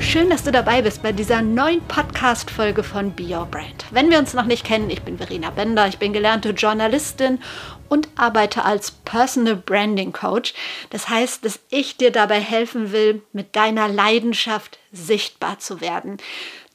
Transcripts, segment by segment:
Schön, dass du dabei bist bei dieser neuen Podcast-Folge von Be Your Brand. Wenn wir uns noch nicht kennen, ich bin Verena Bender, ich bin gelernte Journalistin und arbeite als Personal Branding Coach. Das heißt, dass ich dir dabei helfen will, mit deiner Leidenschaft sichtbar zu werden.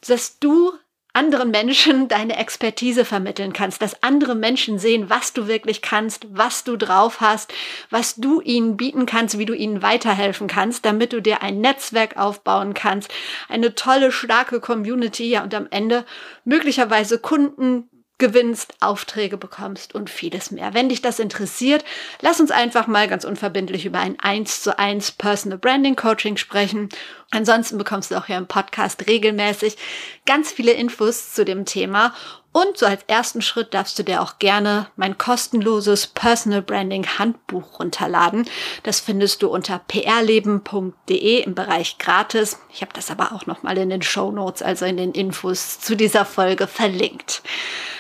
Dass du anderen Menschen deine Expertise vermitteln kannst, dass andere Menschen sehen, was du wirklich kannst, was du drauf hast, was du ihnen bieten kannst, wie du ihnen weiterhelfen kannst, damit du dir ein Netzwerk aufbauen kannst, eine tolle, starke Community ja, und am Ende möglicherweise Kunden, gewinnst, Aufträge bekommst und vieles mehr. Wenn dich das interessiert, lass uns einfach mal ganz unverbindlich über ein 1 zu 1 Personal Branding Coaching sprechen. Ansonsten bekommst du auch hier im Podcast regelmäßig ganz viele Infos zu dem Thema und so als ersten Schritt darfst du dir auch gerne mein kostenloses Personal Branding Handbuch runterladen. Das findest du unter prleben.de im Bereich gratis. Ich habe das aber auch nochmal in den Show Notes, also in den Infos zu dieser Folge verlinkt.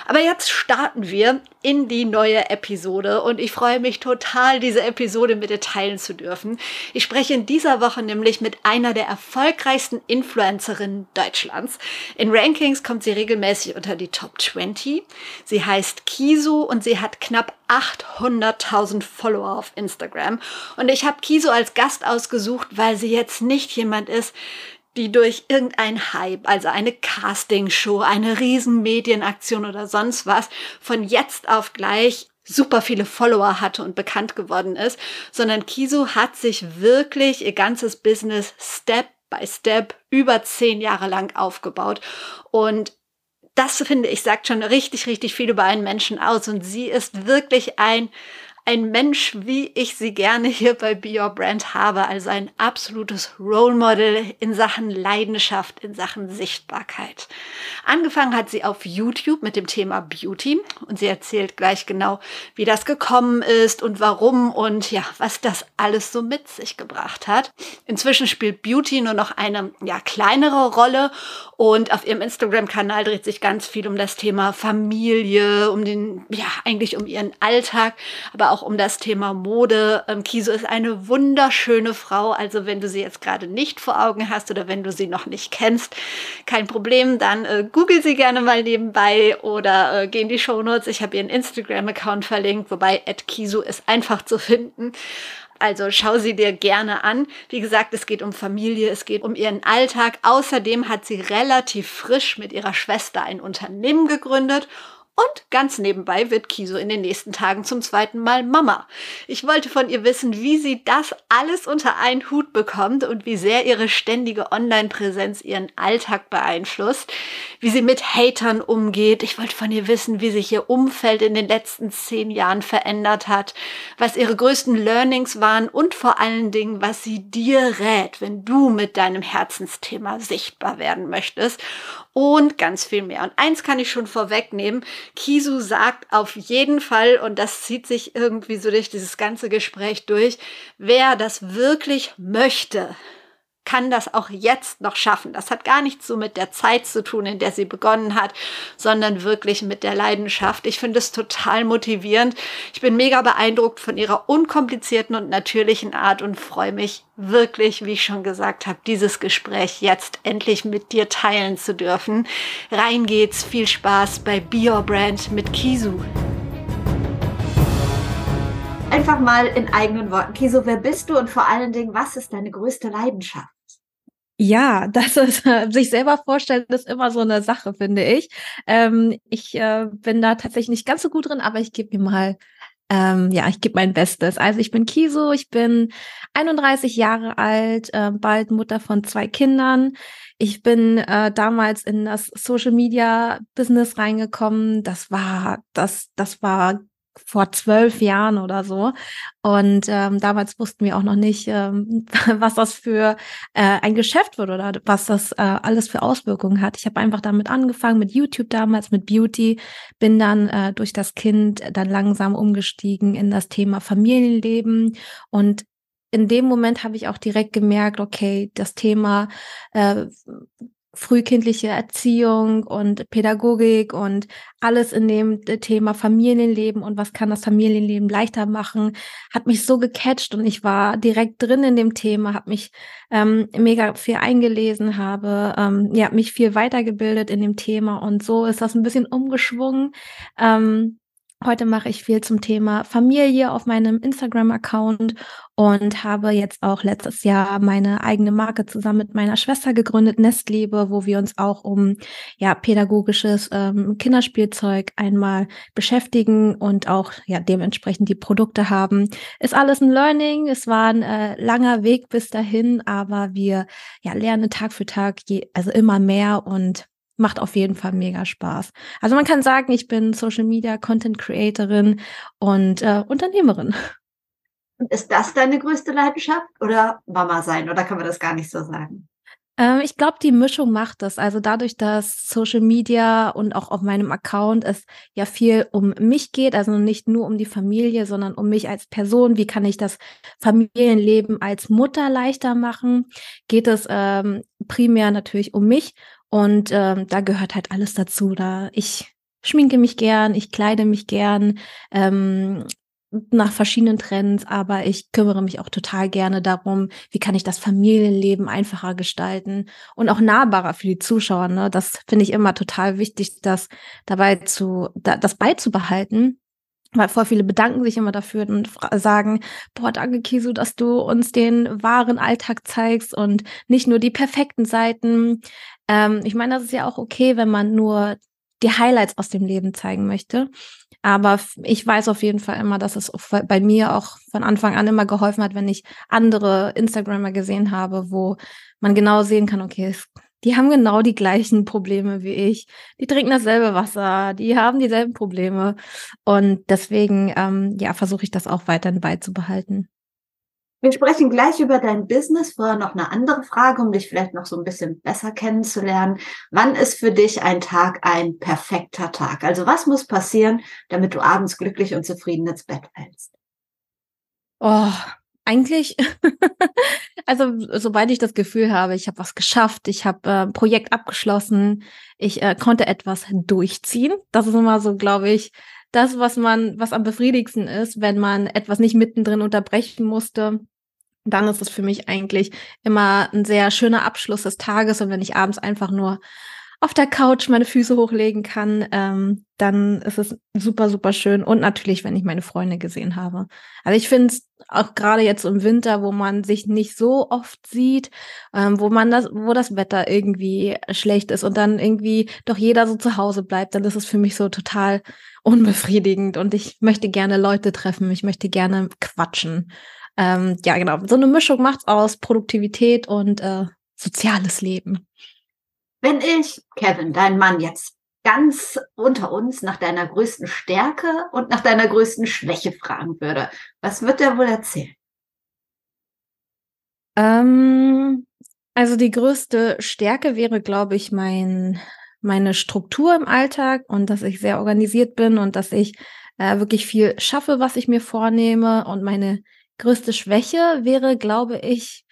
Aber jetzt starten wir in die neue Episode und ich freue mich total, diese Episode mit dir teilen zu dürfen. Ich spreche in dieser Woche nämlich mit einer der erfolgreichsten Influencerinnen Deutschlands. In Rankings kommt sie regelmäßig unter die Top 20. Sie heißt Kiso und sie hat knapp 800.000 Follower auf Instagram. Und ich habe Kiso als Gast ausgesucht, weil sie jetzt nicht jemand ist, die durch irgendein Hype, also eine Castingshow, eine riesen Medienaktion oder sonst was von jetzt auf gleich super viele Follower hatte und bekannt geworden ist, sondern Kisu hat sich wirklich ihr ganzes Business Step by Step über zehn Jahre lang aufgebaut. Und das finde ich sagt schon richtig, richtig viel über einen Menschen aus. Und sie ist wirklich ein ein Mensch, wie ich sie gerne hier bei Be Your Brand habe, also ein absolutes Role Model in Sachen Leidenschaft, in Sachen Sichtbarkeit. Angefangen hat sie auf YouTube mit dem Thema Beauty und sie erzählt gleich genau, wie das gekommen ist und warum und ja, was das alles so mit sich gebracht hat. Inzwischen spielt Beauty nur noch eine ja, kleinere Rolle und auf ihrem Instagram-Kanal dreht sich ganz viel um das Thema Familie, um den, ja, eigentlich um ihren Alltag, aber auch auch um das Thema Mode. Ähm, Kiso ist eine wunderschöne Frau. Also wenn du sie jetzt gerade nicht vor Augen hast oder wenn du sie noch nicht kennst, kein Problem. Dann äh, google sie gerne mal nebenbei oder äh, geh in die Show Notes. Ich habe ihren Instagram-Account verlinkt, wobei Kiso ist einfach zu finden. Also schau sie dir gerne an. Wie gesagt, es geht um Familie, es geht um ihren Alltag. Außerdem hat sie relativ frisch mit ihrer Schwester ein Unternehmen gegründet und ganz nebenbei wird Kiso in den nächsten Tagen zum zweiten Mal Mama. Ich wollte von ihr wissen, wie sie das alles unter einen Hut bekommt und wie sehr ihre ständige Online-Präsenz ihren Alltag beeinflusst, wie sie mit Hatern umgeht. Ich wollte von ihr wissen, wie sich ihr Umfeld in den letzten zehn Jahren verändert hat, was ihre größten Learnings waren und vor allen Dingen, was sie dir rät, wenn du mit deinem Herzensthema sichtbar werden möchtest und ganz viel mehr. Und eins kann ich schon vorwegnehmen. Kisu sagt auf jeden Fall, und das zieht sich irgendwie so durch dieses ganze Gespräch durch, wer das wirklich möchte, kann das auch jetzt noch schaffen. Das hat gar nichts so mit der Zeit zu tun, in der sie begonnen hat, sondern wirklich mit der Leidenschaft. Ich finde es total motivierend. Ich bin mega beeindruckt von ihrer unkomplizierten und natürlichen Art und freue mich wirklich, wie ich schon gesagt habe, dieses Gespräch jetzt endlich mit dir teilen zu dürfen. Rein geht's. Viel Spaß bei Be Your Brand mit Kisu einfach mal in eigenen Worten. Kiso, wer bist du und vor allen Dingen, was ist deine größte Leidenschaft? Ja, das ist, äh, sich selber vorstellen, ist immer so eine Sache, finde ich. Ähm, ich äh, bin da tatsächlich nicht ganz so gut drin, aber ich gebe mir mal, ähm, ja, ich gebe mein Bestes. Also ich bin Kiso, ich bin 31 Jahre alt, äh, bald Mutter von zwei Kindern. Ich bin äh, damals in das Social Media Business reingekommen. Das war, das, das war vor zwölf Jahren oder so. Und ähm, damals wussten wir auch noch nicht, ähm, was das für äh, ein Geschäft wird oder was das äh, alles für Auswirkungen hat. Ich habe einfach damit angefangen, mit YouTube damals, mit Beauty, bin dann äh, durch das Kind dann langsam umgestiegen in das Thema Familienleben und in dem Moment habe ich auch direkt gemerkt, okay, das Thema äh, frühkindliche Erziehung und Pädagogik und alles in dem Thema Familienleben und was kann das Familienleben leichter machen, hat mich so gecatcht und ich war direkt drin in dem Thema, habe mich ähm, mega viel eingelesen, habe ähm, ja mich viel weitergebildet in dem Thema und so ist das ein bisschen umgeschwungen. Ähm, Heute mache ich viel zum Thema Familie auf meinem Instagram-Account und habe jetzt auch letztes Jahr meine eigene Marke zusammen mit meiner Schwester gegründet, Nestliebe, wo wir uns auch um ja pädagogisches ähm, Kinderspielzeug einmal beschäftigen und auch ja dementsprechend die Produkte haben. Ist alles ein Learning. Es war ein äh, langer Weg bis dahin, aber wir ja lernen Tag für Tag je, also immer mehr und macht auf jeden Fall mega Spaß. Also man kann sagen, ich bin Social Media Content Creatorin und äh, Unternehmerin. Ist das deine größte Leidenschaft oder Mama sein? Oder kann man das gar nicht so sagen? Ähm, ich glaube, die Mischung macht das. Also dadurch, dass Social Media und auch auf meinem Account es ja viel um mich geht, also nicht nur um die Familie, sondern um mich als Person. Wie kann ich das Familienleben als Mutter leichter machen? Geht es ähm, primär natürlich um mich und ähm, da gehört halt alles dazu. Da ich schminke mich gern, ich kleide mich gern ähm, nach verschiedenen Trends, aber ich kümmere mich auch total gerne darum, wie kann ich das Familienleben einfacher gestalten und auch nahbarer für die Zuschauer. Ne? Das finde ich immer total wichtig, das dabei zu, da, das beizubehalten weil voll viele bedanken sich immer dafür und sagen, boah, danke Kisu, dass du uns den wahren Alltag zeigst und nicht nur die perfekten Seiten. Ähm, ich meine, das ist ja auch okay, wenn man nur die Highlights aus dem Leben zeigen möchte. Aber ich weiß auf jeden Fall immer, dass es bei mir auch von Anfang an immer geholfen hat, wenn ich andere Instagrammer gesehen habe, wo man genau sehen kann, okay, es, die haben genau die gleichen Probleme wie ich. Die trinken dasselbe Wasser, die haben dieselben Probleme. Und deswegen, ähm, ja, versuche ich das auch weiterhin beizubehalten. Wir sprechen gleich über dein Business. Vorher noch eine andere Frage, um dich vielleicht noch so ein bisschen besser kennenzulernen. Wann ist für dich ein Tag ein perfekter Tag? Also was muss passieren, damit du abends glücklich und zufrieden ins Bett fällst? Oh, eigentlich, also sobald ich das Gefühl habe, ich habe was geschafft, ich habe äh, ein Projekt abgeschlossen, ich äh, konnte etwas durchziehen. Das ist immer so, glaube ich, das, was man, was am befriedigendsten ist, wenn man etwas nicht mittendrin unterbrechen musste dann ist es für mich eigentlich immer ein sehr schöner Abschluss des Tages. Und wenn ich abends einfach nur auf der Couch meine Füße hochlegen kann, ähm, dann ist es super, super schön. Und natürlich, wenn ich meine Freunde gesehen habe. Also ich finde es auch gerade jetzt im Winter, wo man sich nicht so oft sieht, ähm, wo man das, wo das Wetter irgendwie schlecht ist und dann irgendwie doch jeder so zu Hause bleibt, dann ist es für mich so total unbefriedigend. Und ich möchte gerne Leute treffen, ich möchte gerne quatschen. Ähm, ja, genau. So eine Mischung macht's aus Produktivität und äh, soziales Leben. Wenn ich, Kevin, dein Mann jetzt ganz unter uns nach deiner größten Stärke und nach deiner größten Schwäche fragen würde, was wird er wohl erzählen? Ähm, also die größte Stärke wäre, glaube ich, mein meine Struktur im Alltag und dass ich sehr organisiert bin und dass ich äh, wirklich viel schaffe, was ich mir vornehme und meine größte Schwäche wäre, glaube ich,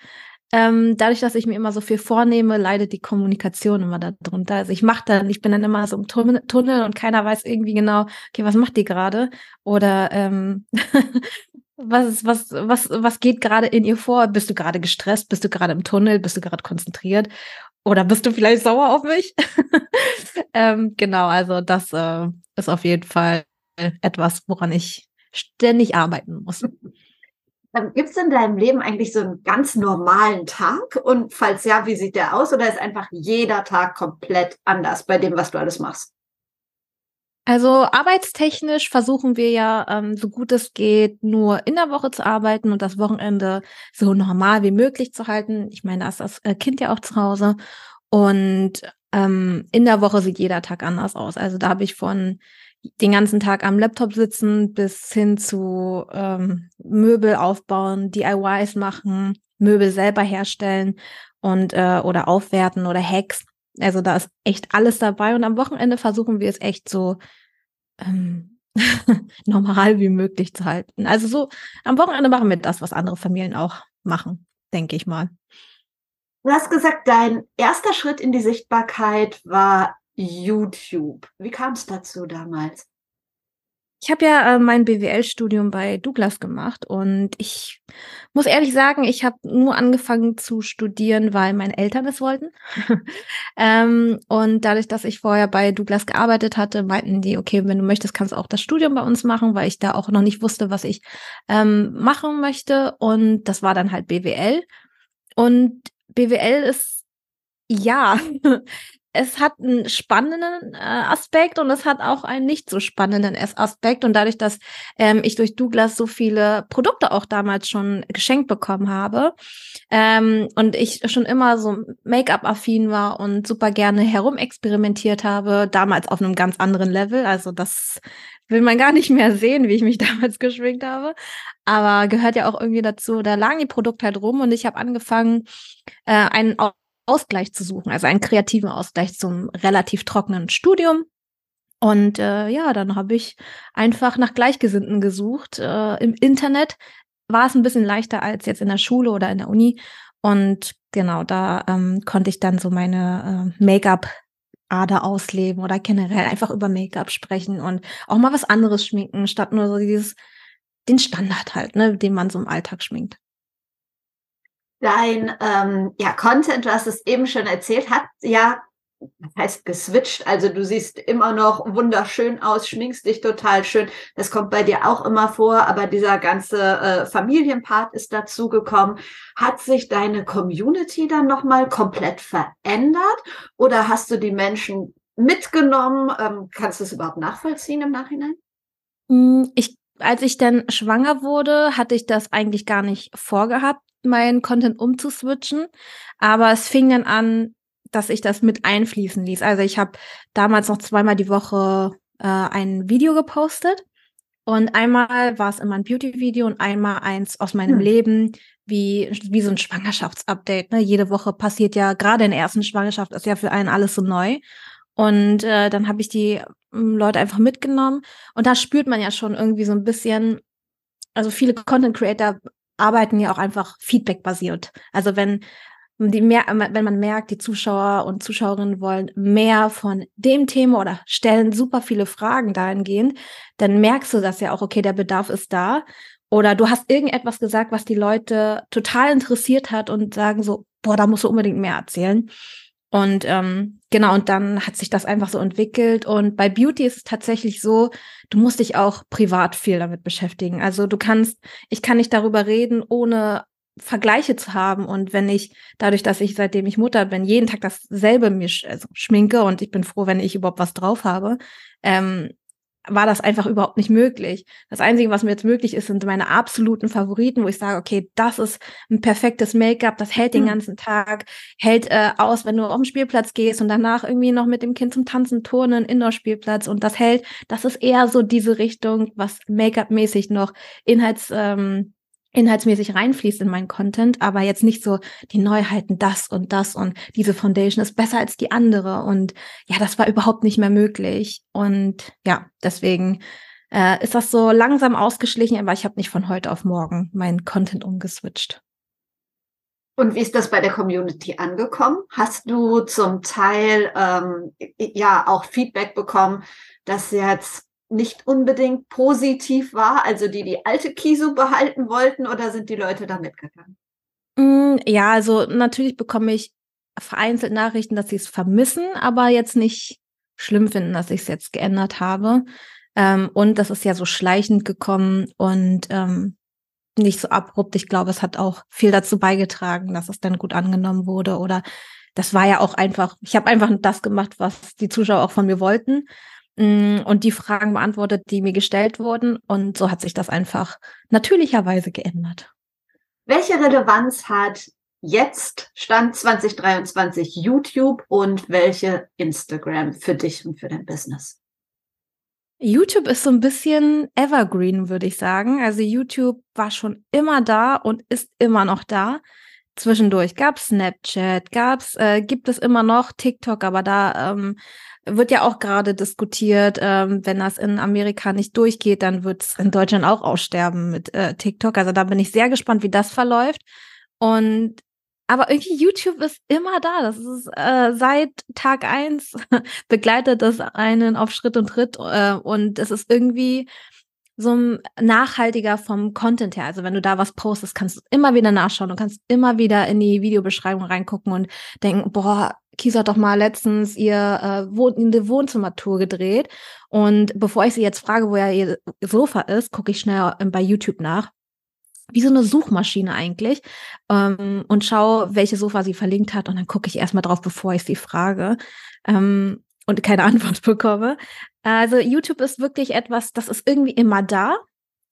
ähm, dadurch, dass ich mir immer so viel vornehme, leidet die Kommunikation immer darunter. Also ich mache dann, ich bin dann immer so im Tunnel und keiner weiß irgendwie genau, okay, was macht die gerade? Oder ähm, was ist, was, was, was geht gerade in ihr vor? Bist du gerade gestresst? Bist du gerade im Tunnel? Bist du gerade konzentriert? Oder bist du vielleicht sauer auf mich? ähm, genau, also das äh, ist auf jeden Fall etwas, woran ich ständig arbeiten muss. Gibt es in deinem Leben eigentlich so einen ganz normalen Tag? Und falls ja, wie sieht der aus? Oder ist einfach jeder Tag komplett anders bei dem, was du alles machst? Also arbeitstechnisch versuchen wir ja, ähm, so gut es geht, nur in der Woche zu arbeiten und das Wochenende so normal wie möglich zu halten. Ich meine, da ist das äh, Kind ja auch zu Hause. Und ähm, in der Woche sieht jeder Tag anders aus. Also da habe ich von den ganzen Tag am Laptop sitzen bis hin zu ähm, Möbel aufbauen, DIYs machen, Möbel selber herstellen und äh, oder aufwerten oder Hacks. Also da ist echt alles dabei und am Wochenende versuchen wir es echt so ähm, normal wie möglich zu halten. Also so am Wochenende machen wir das, was andere Familien auch machen, denke ich mal. Du hast gesagt, dein erster Schritt in die Sichtbarkeit war YouTube. Wie kam es dazu damals? Ich habe ja äh, mein BWL-Studium bei Douglas gemacht und ich muss ehrlich sagen, ich habe nur angefangen zu studieren, weil meine Eltern es wollten. ähm, und dadurch, dass ich vorher bei Douglas gearbeitet hatte, meinten die, okay, wenn du möchtest, kannst du auch das Studium bei uns machen, weil ich da auch noch nicht wusste, was ich ähm, machen möchte. Und das war dann halt BWL. Und BWL ist ja, es hat einen spannenden äh, Aspekt und es hat auch einen nicht so spannenden Aspekt. Und dadurch, dass ähm, ich durch Douglas so viele Produkte auch damals schon geschenkt bekommen habe ähm, und ich schon immer so Make-up-affin war und super gerne herumexperimentiert habe, damals auf einem ganz anderen Level. Also das will man gar nicht mehr sehen, wie ich mich damals geschminkt habe. Aber gehört ja auch irgendwie dazu. Da lagen die Produkte halt rum und ich habe angefangen, äh, einen Ausgleich zu suchen, also einen kreativen Ausgleich zum relativ trockenen Studium. Und äh, ja, dann habe ich einfach nach Gleichgesinnten gesucht. Äh, Im Internet war es ein bisschen leichter als jetzt in der Schule oder in der Uni. Und genau, da ähm, konnte ich dann so meine äh, Make-up-Ader ausleben oder generell einfach über Make-up sprechen und auch mal was anderes schminken, statt nur so dieses, den Standard halt, ne, den man so im Alltag schminkt dein ähm, ja, Content, du hast es eben schon erzählt, hat ja, das heißt geswitcht. Also du siehst immer noch wunderschön aus, schminkst dich total schön. Das kommt bei dir auch immer vor, aber dieser ganze äh, Familienpart ist dazugekommen. Hat sich deine Community dann nochmal komplett verändert oder hast du die Menschen mitgenommen? Ähm, kannst du es überhaupt nachvollziehen im Nachhinein? Hm, ich als ich dann schwanger wurde, hatte ich das eigentlich gar nicht vorgehabt, meinen Content umzuswitchen. Aber es fing dann an, dass ich das mit einfließen ließ. Also ich habe damals noch zweimal die Woche äh, ein Video gepostet. Und einmal war es immer ein Beauty-Video und einmal eins aus meinem hm. Leben, wie, wie so ein Schwangerschaftsupdate. Ne? Jede Woche passiert ja, gerade in der ersten Schwangerschaft ist ja für einen alles so neu. Und äh, dann habe ich die äh, Leute einfach mitgenommen. Und da spürt man ja schon irgendwie so ein bisschen, also viele Content Creator arbeiten ja auch einfach feedback-basiert. Also wenn die mehr, wenn man merkt, die Zuschauer und Zuschauerinnen wollen mehr von dem Thema oder stellen super viele Fragen dahingehend, dann merkst du das ja auch, okay, der Bedarf ist da. Oder du hast irgendetwas gesagt, was die Leute total interessiert hat und sagen so, boah, da musst du unbedingt mehr erzählen. Und ähm, genau, und dann hat sich das einfach so entwickelt. Und bei Beauty ist es tatsächlich so, du musst dich auch privat viel damit beschäftigen. Also du kannst, ich kann nicht darüber reden, ohne Vergleiche zu haben. Und wenn ich, dadurch, dass ich seitdem ich Mutter bin, jeden Tag dasselbe mir sch also schminke und ich bin froh, wenn ich überhaupt was drauf habe, ähm, war das einfach überhaupt nicht möglich. Das Einzige, was mir jetzt möglich ist, sind meine absoluten Favoriten, wo ich sage, okay, das ist ein perfektes Make-up, das hält den mhm. ganzen Tag, hält äh, aus, wenn du auf den Spielplatz gehst und danach irgendwie noch mit dem Kind zum Tanzen, Turnen, Indoor-Spielplatz und das hält, das ist eher so diese Richtung, was Make-up-mäßig noch Inhalts, ähm, inhaltsmäßig reinfließt in meinen Content, aber jetzt nicht so die Neuheiten, das und das und diese Foundation ist besser als die andere. Und ja, das war überhaupt nicht mehr möglich. Und ja, deswegen äh, ist das so langsam ausgeschlichen, aber ich habe nicht von heute auf morgen meinen Content umgeswitcht. Und wie ist das bei der Community angekommen? Hast du zum Teil ähm, ja auch Feedback bekommen, dass jetzt nicht unbedingt positiv war? Also die die alte Kisu behalten wollten oder sind die Leute da mitgegangen? Mm, ja, also natürlich bekomme ich vereinzelt Nachrichten, dass sie es vermissen, aber jetzt nicht schlimm finden, dass ich es jetzt geändert habe. Ähm, und das ist ja so schleichend gekommen und ähm, nicht so abrupt. Ich glaube, es hat auch viel dazu beigetragen, dass es dann gut angenommen wurde. Oder das war ja auch einfach, ich habe einfach das gemacht, was die Zuschauer auch von mir wollten. Mm, und die Fragen beantwortet, die mir gestellt wurden. Und so hat sich das einfach natürlicherweise geändert. Welche Relevanz hat jetzt Stand 2023 YouTube und welche Instagram für dich und für dein Business? YouTube ist so ein bisschen evergreen, würde ich sagen. Also YouTube war schon immer da und ist immer noch da. Zwischendurch gab es Snapchat, gab's, äh, gibt es immer noch TikTok, aber da ähm, wird ja auch gerade diskutiert, ähm, wenn das in Amerika nicht durchgeht, dann wird es in Deutschland auch aussterben mit äh, TikTok. Also da bin ich sehr gespannt, wie das verläuft. Und aber irgendwie YouTube ist immer da. Das ist äh, seit Tag eins begleitet das einen auf Schritt und Tritt äh, und es ist irgendwie so nachhaltiger vom Content her. Also wenn du da was postest, kannst du immer wieder nachschauen und kannst immer wieder in die Videobeschreibung reingucken und denken, boah, Kisa hat doch mal letztens ihr äh, Wohn in der Wohnzimmertour gedreht. Und bevor ich sie jetzt frage, wo ja ihr Sofa ist, gucke ich schnell bei YouTube nach wie so eine Suchmaschine eigentlich ähm, und schaue, welche Sofa sie verlinkt hat und dann gucke ich erstmal drauf, bevor ich sie frage ähm, und keine Antwort bekomme. Also YouTube ist wirklich etwas, das ist irgendwie immer da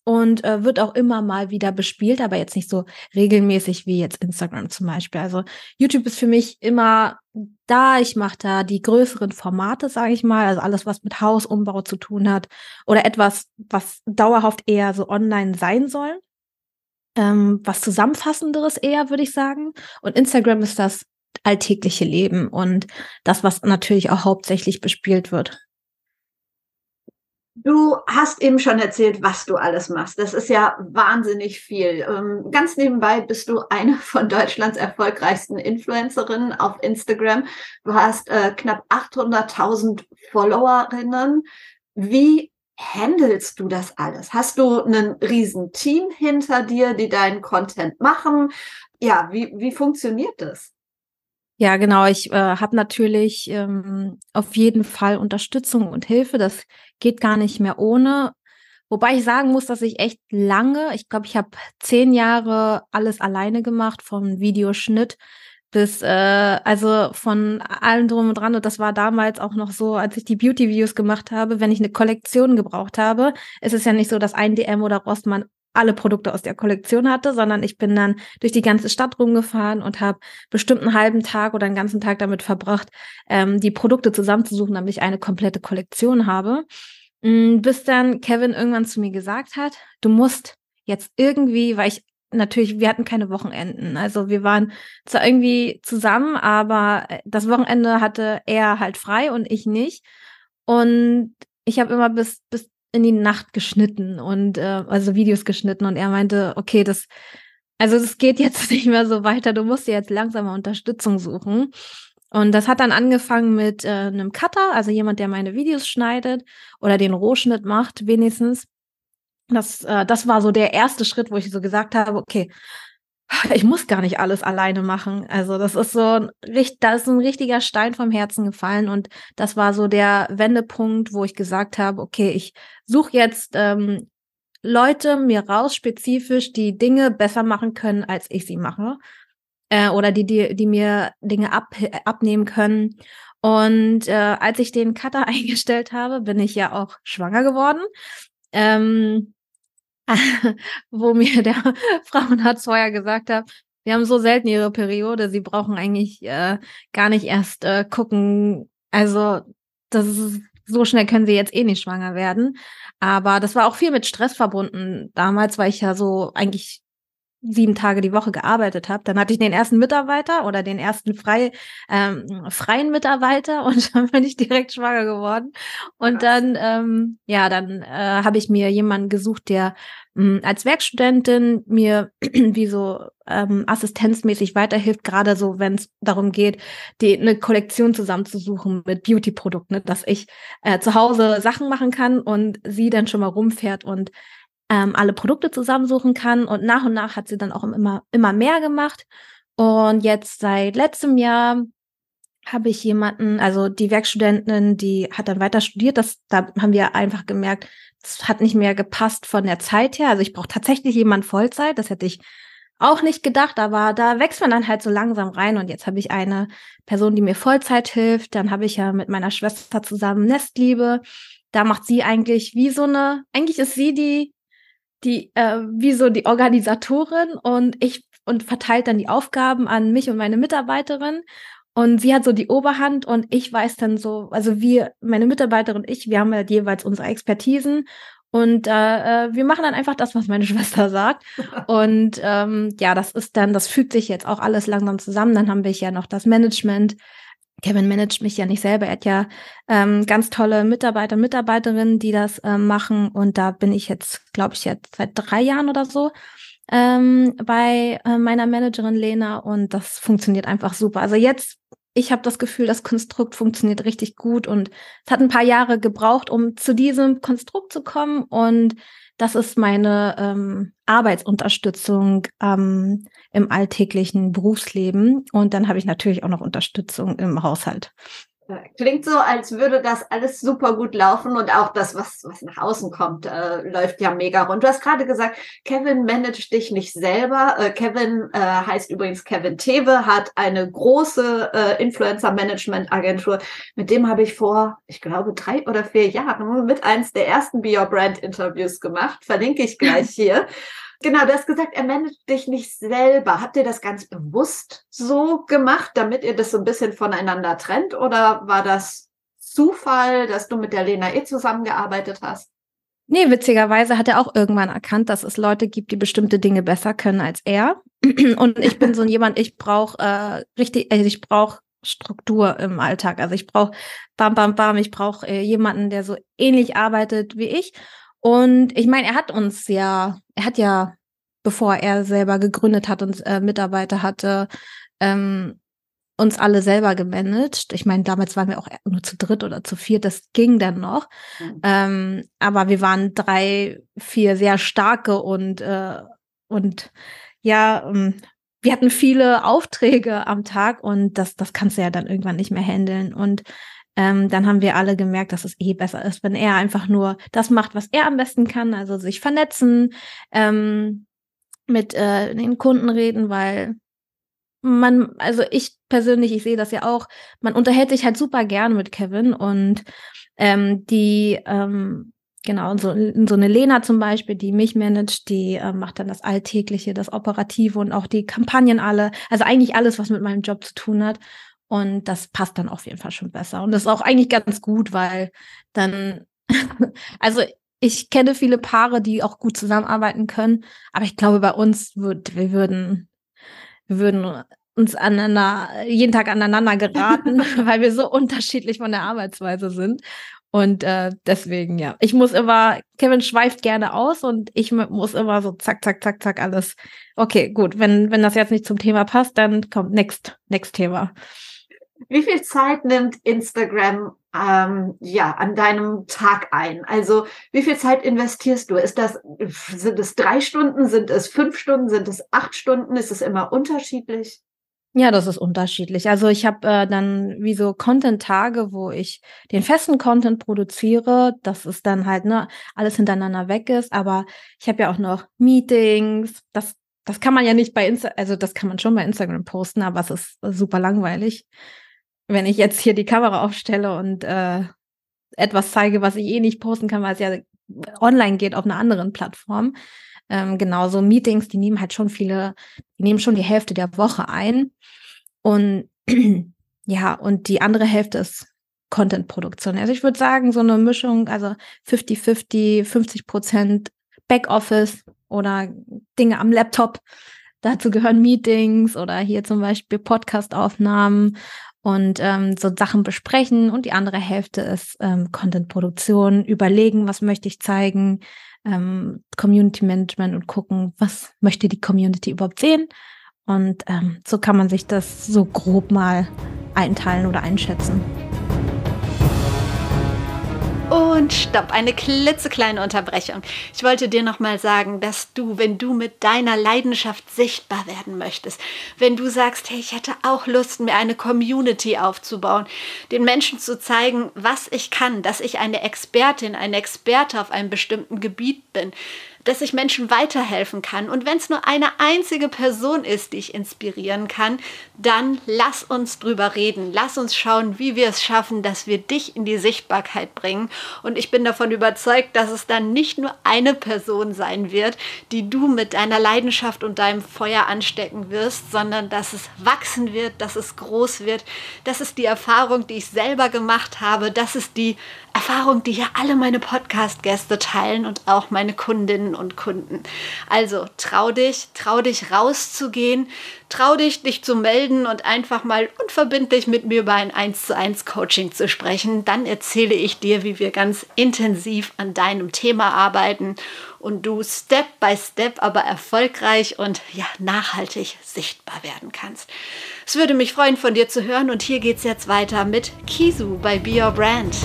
und äh, wird auch immer mal wieder bespielt, aber jetzt nicht so regelmäßig wie jetzt Instagram zum Beispiel. Also YouTube ist für mich immer da. Ich mache da die größeren Formate, sage ich mal, also alles, was mit Hausumbau zu tun hat oder etwas, was dauerhaft eher so online sein soll ähm, was Zusammenfassenderes eher, würde ich sagen. Und Instagram ist das alltägliche Leben und das, was natürlich auch hauptsächlich bespielt wird. Du hast eben schon erzählt, was du alles machst. Das ist ja wahnsinnig viel. Ähm, ganz nebenbei bist du eine von Deutschlands erfolgreichsten Influencerinnen auf Instagram. Du hast äh, knapp 800.000 Followerinnen. Wie handelst du das alles? Hast du ein riesen Team hinter dir, die deinen Content machen? Ja, wie, wie funktioniert das? Ja, genau. Ich äh, habe natürlich ähm, auf jeden Fall Unterstützung und Hilfe. Das geht gar nicht mehr ohne. Wobei ich sagen muss, dass ich echt lange, ich glaube, ich habe zehn Jahre alles alleine gemacht, vom Videoschnitt bis, äh, also von allem drum und dran. Und das war damals auch noch so, als ich die Beauty-Videos gemacht habe, wenn ich eine Kollektion gebraucht habe, ist es ja nicht so, dass ein DM oder Rossmann alle Produkte aus der Kollektion hatte, sondern ich bin dann durch die ganze Stadt rumgefahren und habe bestimmt einen halben Tag oder einen ganzen Tag damit verbracht, ähm, die Produkte zusammenzusuchen, damit ich eine komplette Kollektion habe. Mm, bis dann Kevin irgendwann zu mir gesagt hat, du musst jetzt irgendwie, weil ich natürlich, wir hatten keine Wochenenden. Also wir waren zwar irgendwie zusammen, aber äh, das Wochenende hatte er halt frei und ich nicht. Und ich habe immer bis, bis in die Nacht geschnitten und äh, also Videos geschnitten und er meinte, okay, das, also es geht jetzt nicht mehr so weiter, du musst dir jetzt langsam mal Unterstützung suchen. Und das hat dann angefangen mit äh, einem Cutter, also jemand, der meine Videos schneidet oder den Rohschnitt macht, wenigstens. Das, äh, das war so der erste Schritt, wo ich so gesagt habe, okay, ich muss gar nicht alles alleine machen. Also das ist so ein, da ist ein richtiger Stein vom Herzen gefallen und das war so der Wendepunkt, wo ich gesagt habe, okay, ich suche jetzt ähm, Leute mir raus spezifisch, die Dinge besser machen können, als ich sie mache äh, oder die, die, die mir Dinge ab, abnehmen können. Und äh, als ich den Cutter eingestellt habe, bin ich ja auch schwanger geworden. Ähm, wo mir der Frauenarzt vorher gesagt hat, wir haben so selten ihre Periode, sie brauchen eigentlich äh, gar nicht erst äh, gucken. Also, das ist, so schnell können sie jetzt eh nicht schwanger werden. Aber das war auch viel mit Stress verbunden. Damals war ich ja so eigentlich sieben Tage die Woche gearbeitet habe. Dann hatte ich den ersten Mitarbeiter oder den ersten frei, ähm, freien Mitarbeiter und dann bin ich direkt schwanger geworden. Und dann, ähm, ja, dann äh, habe ich mir jemanden gesucht, der mh, hm, als Werkstudentin mir wie so ähm, assistenzmäßig weiterhilft, gerade so, wenn es darum geht, die eine Kollektion zusammenzusuchen mit Beauty-Produkten, ne, dass ich äh, zu Hause Sachen machen kann und sie dann schon mal rumfährt und ähm, alle Produkte zusammensuchen kann. Und nach und nach hat sie dann auch immer, immer mehr gemacht. Und jetzt seit letztem Jahr habe ich jemanden, also die Werkstudentin, die hat dann weiter studiert. Das, da haben wir einfach gemerkt, es hat nicht mehr gepasst von der Zeit her. Also ich brauche tatsächlich jemand Vollzeit. Das hätte ich auch nicht gedacht, aber da wächst man dann halt so langsam rein. Und jetzt habe ich eine Person, die mir Vollzeit hilft. Dann habe ich ja mit meiner Schwester zusammen Nestliebe. Da macht sie eigentlich wie so eine, eigentlich ist sie die die äh, wie so die Organisatorin und ich und verteilt dann die Aufgaben an mich und meine Mitarbeiterin und sie hat so die Oberhand und ich weiß dann so, also wir, meine Mitarbeiterin und ich, wir haben ja jeweils unsere Expertisen und äh, äh wir machen dann einfach das, was meine Schwester sagt. Und ähm, ja, das ist dann, das fügt sich jetzt auch alles langsam zusammen. Dann haben wir ja noch das Management, Kevin managt mich ja nicht selber. Er hat ja ähm, ganz tolle Mitarbeiter, Mitarbeiterinnen, die das ähm, machen. Und da bin ich jetzt, glaube ich, jetzt seit drei Jahren oder so ähm, bei äh, meiner Managerin Lena und das funktioniert einfach super. Also jetzt, ich habe das Gefühl, das Konstrukt funktioniert richtig gut und es hat ein paar Jahre gebraucht, um zu diesem Konstrukt zu kommen und das ist meine ähm, Arbeitsunterstützung ähm, im alltäglichen Berufsleben. Und dann habe ich natürlich auch noch Unterstützung im Haushalt. Klingt so, als würde das alles super gut laufen und auch das, was, was nach außen kommt, äh, läuft ja mega rund. Du hast gerade gesagt, Kevin managt dich nicht selber. Äh, Kevin äh, heißt übrigens Kevin Tewe, hat eine große äh, Influencer-Management-Agentur. Mit dem habe ich vor, ich glaube, drei oder vier Jahren mit eins der ersten Be Your Brand-Interviews gemacht. Verlinke ich gleich hier. Genau, du hast gesagt, er managt dich nicht selber. Habt ihr das ganz bewusst so gemacht, damit ihr das so ein bisschen voneinander trennt? Oder war das Zufall, dass du mit der Lena eh zusammengearbeitet hast? Nee, witzigerweise hat er auch irgendwann erkannt, dass es Leute gibt, die bestimmte Dinge besser können als er. Und ich bin so jemand, ich brauche äh, richtig, also ich brauche Struktur im Alltag. Also ich brauche bam, bam, bam, ich brauche äh, jemanden, der so ähnlich arbeitet wie ich. Und ich meine, er hat uns ja, er hat ja, bevor er selber gegründet hat und äh, Mitarbeiter hatte, ähm, uns alle selber gemanagt. Ich meine, damals waren wir auch nur zu dritt oder zu viert, das ging dann noch. Mhm. Ähm, aber wir waren drei, vier sehr starke und, äh, und ja, ähm, wir hatten viele Aufträge am Tag und das, das kannst du ja dann irgendwann nicht mehr handeln. Und ähm, dann haben wir alle gemerkt, dass es eh besser ist, wenn er einfach nur das macht, was er am besten kann, also sich vernetzen, ähm, mit äh, den Kunden reden, weil man, also ich persönlich, ich sehe das ja auch, man unterhält sich halt super gern mit Kevin und ähm, die, ähm, genau, so, so eine Lena zum Beispiel, die mich managt, die äh, macht dann das Alltägliche, das Operative und auch die Kampagnen alle, also eigentlich alles, was mit meinem Job zu tun hat. Und das passt dann auf jeden Fall schon besser. Und das ist auch eigentlich ganz gut, weil dann, also ich kenne viele Paare, die auch gut zusammenarbeiten können, aber ich glaube, bei uns wird, wir würden, wir würden uns aneinander, jeden Tag aneinander geraten, weil wir so unterschiedlich von der Arbeitsweise sind. Und äh, deswegen, ja, ich muss immer, Kevin schweift gerne aus und ich muss immer so zack, zack, zack, zack, alles. Okay, gut, wenn, wenn das jetzt nicht zum Thema passt, dann kommt next, next Thema. Wie viel Zeit nimmt Instagram ähm, ja an deinem Tag ein? Also wie viel Zeit investierst du? Ist das sind es drei Stunden? Sind es fünf Stunden? Sind es acht Stunden? Ist es immer unterschiedlich? Ja, das ist unterschiedlich. Also ich habe äh, dann wie so Content-Tage, wo ich den festen Content produziere, dass es dann halt ne alles hintereinander weg ist. Aber ich habe ja auch noch Meetings. Das das kann man ja nicht bei Insta, also das kann man schon bei Instagram posten, aber es ist super langweilig wenn ich jetzt hier die Kamera aufstelle und äh, etwas zeige, was ich eh nicht posten kann, weil es ja online geht auf einer anderen Plattform. Ähm, genauso Meetings, die nehmen halt schon viele, die nehmen schon die Hälfte der Woche ein. Und ja, und die andere Hälfte ist Content-Produktion. Also ich würde sagen, so eine Mischung, also 50-50, 50 Prozent Backoffice oder Dinge am Laptop. Dazu gehören Meetings oder hier zum Beispiel Podcast-Aufnahmen und ähm, so Sachen besprechen und die andere Hälfte ist ähm, Content-Produktion, überlegen, was möchte ich zeigen, ähm, Community Management und gucken, was möchte die Community überhaupt sehen. Und ähm, so kann man sich das so grob mal einteilen oder einschätzen. Und stopp, eine klitzekleine Unterbrechung. Ich wollte dir nochmal sagen, dass du, wenn du mit deiner Leidenschaft sichtbar werden möchtest, wenn du sagst, hey, ich hätte auch Lust, mir eine Community aufzubauen, den Menschen zu zeigen, was ich kann, dass ich eine Expertin, ein Experte auf einem bestimmten Gebiet bin, dass ich Menschen weiterhelfen kann. Und wenn es nur eine einzige Person ist, die ich inspirieren kann, dann lass uns drüber reden. Lass uns schauen, wie wir es schaffen, dass wir dich in die Sichtbarkeit bringen. Und ich bin davon überzeugt, dass es dann nicht nur eine Person sein wird, die du mit deiner Leidenschaft und deinem Feuer anstecken wirst, sondern dass es wachsen wird, dass es groß wird. Das ist die Erfahrung, die ich selber gemacht habe. Das ist die Erfahrung, die ja alle meine Podcast-Gäste teilen und auch meine Kundinnen und Kunden. Also trau dich, trau dich rauszugehen, trau dich, dich zu melden und einfach mal unverbindlich mit mir über ein 1 zu 1 Coaching zu sprechen. Dann erzähle ich dir, wie wir ganz intensiv an deinem Thema arbeiten und du Step by Step aber erfolgreich und ja, nachhaltig sichtbar werden kannst. Es würde mich freuen, von dir zu hören und hier geht es jetzt weiter mit Kisu bei Be Your Brand.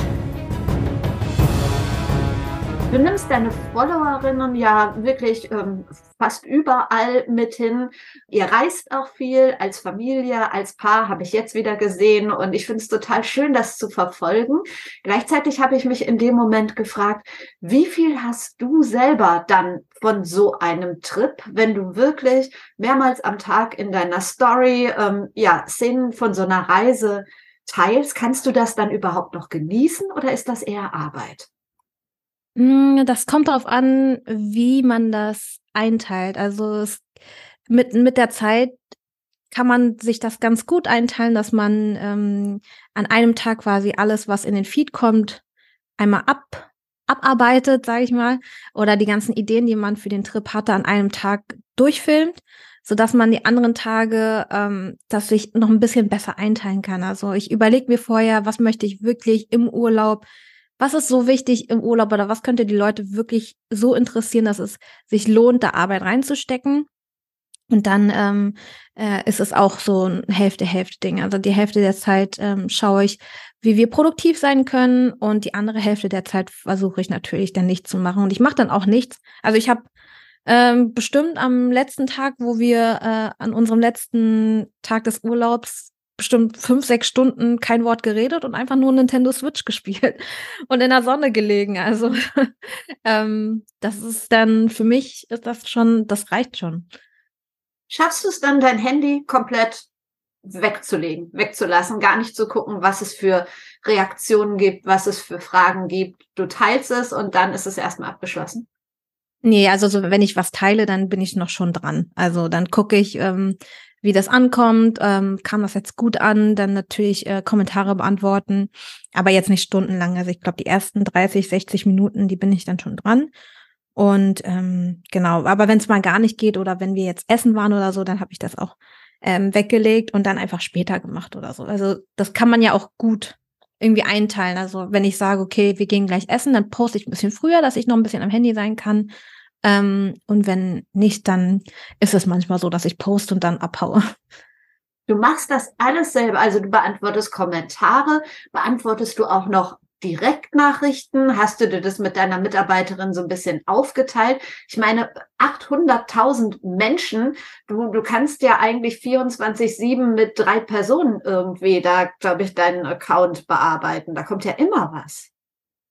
Du nimmst deine Followerinnen ja wirklich ähm, fast überall mit hin. Ihr reist auch viel als Familie, als Paar, habe ich jetzt wieder gesehen. Und ich finde es total schön, das zu verfolgen. Gleichzeitig habe ich mich in dem Moment gefragt, wie viel hast du selber dann von so einem Trip, wenn du wirklich mehrmals am Tag in deiner Story ähm, ja, Szenen von so einer Reise teilst? Kannst du das dann überhaupt noch genießen oder ist das eher Arbeit? Hm, das kommt darauf an, wie man das einteilt. Also es, mit, mit der Zeit kann man sich das ganz gut einteilen, dass man ähm, an einem Tag quasi alles, was in den Feed kommt, einmal ab, abarbeitet, sage ich mal, oder die ganzen Ideen, die man für den Trip hatte, an einem Tag durchfilmt, so dass man die anderen Tage, ähm, dass sich noch ein bisschen besser einteilen kann. Also ich überlege mir vorher, was möchte ich wirklich im Urlaub was ist so wichtig im Urlaub oder was könnte die Leute wirklich so interessieren, dass es sich lohnt, da Arbeit reinzustecken? Und dann ähm, äh, ist es auch so ein Hälfte-Hälfte-Ding. Also die Hälfte der Zeit ähm, schaue ich, wie wir produktiv sein können und die andere Hälfte der Zeit versuche ich natürlich dann nichts zu machen. Und ich mache dann auch nichts. Also ich habe ähm, bestimmt am letzten Tag, wo wir äh, an unserem letzten Tag des Urlaubs bestimmt fünf, sechs Stunden kein Wort geredet und einfach nur Nintendo Switch gespielt und in der Sonne gelegen. Also ähm, das ist dann für mich ist das schon, das reicht schon. Schaffst du es dann, dein Handy komplett wegzulegen, wegzulassen, gar nicht zu gucken, was es für Reaktionen gibt, was es für Fragen gibt. Du teilst es und dann ist es erstmal abgeschlossen. Nee, also so, wenn ich was teile, dann bin ich noch schon dran. Also dann gucke ich, ähm, wie das ankommt. Ähm, kam das jetzt gut an? Dann natürlich äh, Kommentare beantworten, aber jetzt nicht stundenlang. Also ich glaube, die ersten 30, 60 Minuten, die bin ich dann schon dran. Und ähm, genau, aber wenn es mal gar nicht geht oder wenn wir jetzt essen waren oder so, dann habe ich das auch ähm, weggelegt und dann einfach später gemacht oder so. Also das kann man ja auch gut irgendwie einteilen. Also wenn ich sage, okay, wir gehen gleich essen, dann poste ich ein bisschen früher, dass ich noch ein bisschen am Handy sein kann. Ähm, und wenn nicht, dann ist es manchmal so, dass ich poste und dann abhaue. Du machst das alles selber, also du beantwortest Kommentare, beantwortest du auch noch Direktnachrichten? Hast du dir das mit deiner Mitarbeiterin so ein bisschen aufgeteilt? Ich meine, 800.000 Menschen, du, du kannst ja eigentlich 24-7 mit drei Personen irgendwie da, glaube ich, deinen Account bearbeiten. Da kommt ja immer was.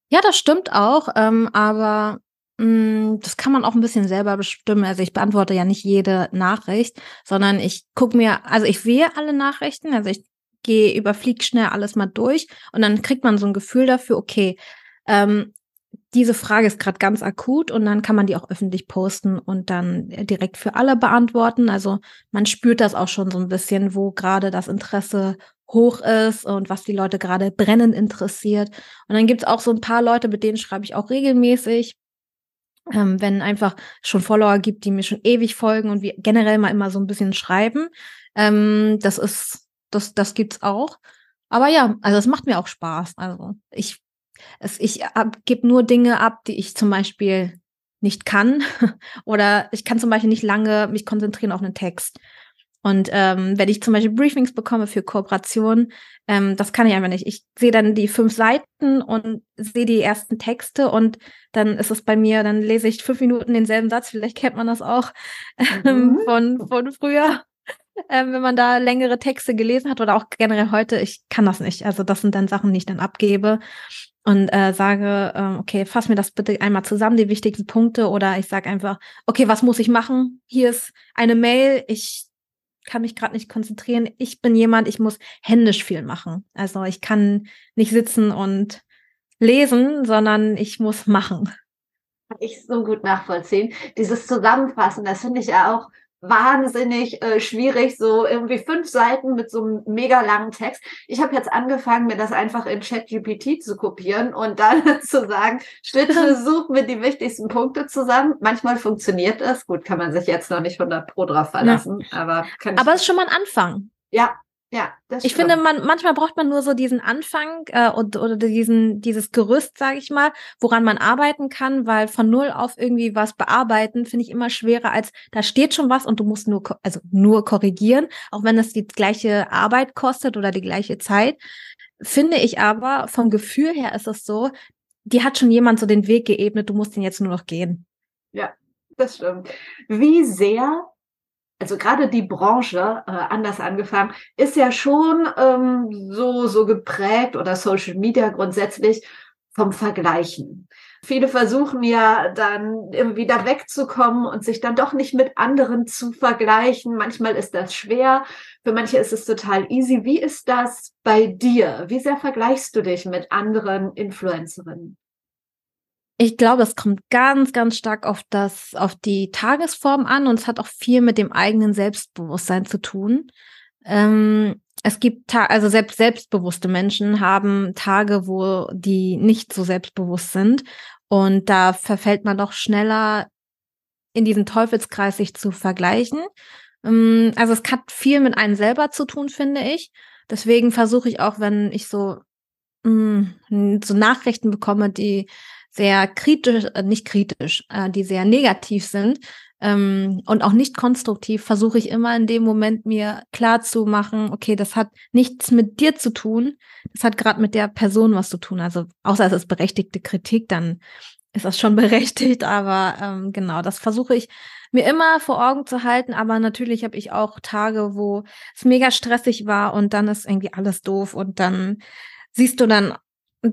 Ja, das stimmt auch, ähm, aber das kann man auch ein bisschen selber bestimmen. Also ich beantworte ja nicht jede Nachricht, sondern ich gucke mir, also ich sehe alle Nachrichten, also ich gehe, überfliege schnell alles mal durch und dann kriegt man so ein Gefühl dafür, okay, ähm, diese Frage ist gerade ganz akut und dann kann man die auch öffentlich posten und dann direkt für alle beantworten. Also man spürt das auch schon so ein bisschen, wo gerade das Interesse hoch ist und was die Leute gerade brennend interessiert. Und dann gibt es auch so ein paar Leute, mit denen schreibe ich auch regelmäßig ähm, wenn einfach schon Follower gibt, die mir schon ewig folgen und wir generell mal immer so ein bisschen schreiben. Ähm, das ist, das, das gibt's auch. Aber ja, also es macht mir auch Spaß. Also ich, es, ich gebe nur Dinge ab, die ich zum Beispiel nicht kann. Oder ich kann zum Beispiel nicht lange mich konzentrieren auf einen Text. Und ähm, wenn ich zum Beispiel Briefings bekomme für Kooperationen, ähm, das kann ich einfach nicht. Ich sehe dann die fünf Seiten und sehe die ersten Texte und dann ist es bei mir, dann lese ich fünf Minuten denselben Satz. Vielleicht kennt man das auch ähm, mhm. von, von früher. Ähm, wenn man da längere Texte gelesen hat oder auch generell heute, ich kann das nicht. Also das sind dann Sachen, die ich dann abgebe und äh, sage, äh, okay, fass mir das bitte einmal zusammen, die wichtigsten Punkte, oder ich sage einfach, okay, was muss ich machen? Hier ist eine Mail, ich kann mich gerade nicht konzentrieren. Ich bin jemand, ich muss händisch viel machen. Also ich kann nicht sitzen und lesen, sondern ich muss machen. Kann ich so gut nachvollziehen. Dieses Zusammenfassen, das finde ich ja auch wahnsinnig äh, schwierig, so irgendwie fünf Seiten mit so einem mega langen Text. Ich habe jetzt angefangen, mir das einfach in ChatGPT zu kopieren und dann zu sagen, Stütze, such mir die wichtigsten Punkte zusammen. Manchmal funktioniert das. Gut, kann man sich jetzt noch nicht 100 pro drauf verlassen, ja. aber kann Aber es ist schon mal ein Anfang. Ja, ja, das ich stimmt. finde, man manchmal braucht man nur so diesen Anfang äh, und, oder diesen dieses Gerüst, sage ich mal, woran man arbeiten kann, weil von null auf irgendwie was bearbeiten finde ich immer schwerer als da steht schon was und du musst nur also nur korrigieren, auch wenn es die gleiche Arbeit kostet oder die gleiche Zeit. Finde ich aber vom Gefühl her ist es so, die hat schon jemand so den Weg geebnet, du musst ihn jetzt nur noch gehen. Ja, das stimmt. Wie sehr also gerade die Branche, äh, anders angefangen, ist ja schon ähm, so, so geprägt oder Social Media grundsätzlich vom Vergleichen. Viele versuchen ja dann irgendwie da wegzukommen und sich dann doch nicht mit anderen zu vergleichen. Manchmal ist das schwer, für manche ist es total easy. Wie ist das bei dir? Wie sehr vergleichst du dich mit anderen Influencerinnen? Ich glaube, es kommt ganz, ganz stark auf das, auf die Tagesform an und es hat auch viel mit dem eigenen Selbstbewusstsein zu tun. Ähm, es gibt, also selbst selbstbewusste Menschen haben Tage, wo die nicht so selbstbewusst sind und da verfällt man doch schneller in diesen Teufelskreis, sich zu vergleichen. Ähm, also es hat viel mit einem selber zu tun, finde ich. Deswegen versuche ich auch, wenn ich so, mm, so Nachrichten bekomme, die sehr kritisch, äh, nicht kritisch, äh, die sehr negativ sind ähm, und auch nicht konstruktiv, versuche ich immer in dem Moment mir klar zu machen, okay, das hat nichts mit dir zu tun, das hat gerade mit der Person was zu tun. Also außer es ist berechtigte Kritik, dann ist das schon berechtigt, aber ähm, genau, das versuche ich mir immer vor Augen zu halten. Aber natürlich habe ich auch Tage, wo es mega stressig war und dann ist irgendwie alles doof und dann siehst du dann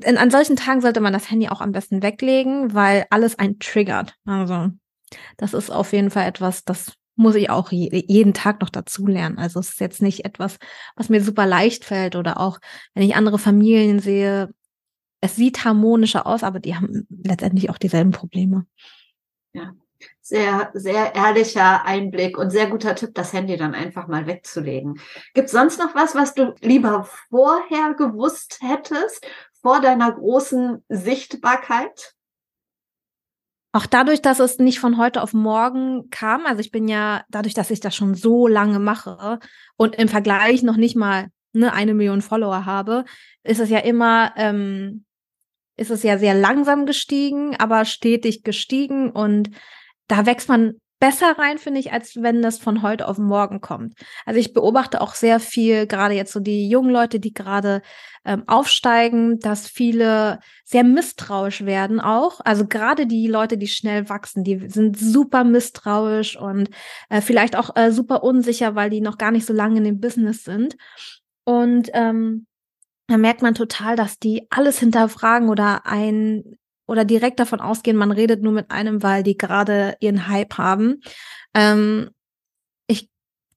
in, an solchen Tagen sollte man das Handy auch am besten weglegen, weil alles einen triggert. Also das ist auf jeden Fall etwas, das muss ich auch je, jeden Tag noch dazu lernen. Also es ist jetzt nicht etwas, was mir super leicht fällt oder auch, wenn ich andere Familien sehe, es sieht harmonischer aus, aber die haben letztendlich auch dieselben Probleme. Ja, sehr, sehr ehrlicher Einblick und sehr guter Tipp, das Handy dann einfach mal wegzulegen. Gibt es sonst noch was, was du lieber vorher gewusst hättest vor deiner großen Sichtbarkeit? Auch dadurch, dass es nicht von heute auf morgen kam, also ich bin ja, dadurch, dass ich das schon so lange mache und im Vergleich noch nicht mal ne, eine Million Follower habe, ist es ja immer, ähm, ist es ja sehr langsam gestiegen, aber stetig gestiegen und da wächst man besser rein, finde ich, als wenn das von heute auf morgen kommt. Also ich beobachte auch sehr viel, gerade jetzt so die jungen Leute, die gerade ähm, aufsteigen, dass viele sehr misstrauisch werden auch. Also gerade die Leute, die schnell wachsen, die sind super misstrauisch und äh, vielleicht auch äh, super unsicher, weil die noch gar nicht so lange in dem Business sind. Und ähm, da merkt man total, dass die alles hinterfragen oder ein oder direkt davon ausgehen, man redet nur mit einem, weil die gerade ihren Hype haben. Ähm, ich,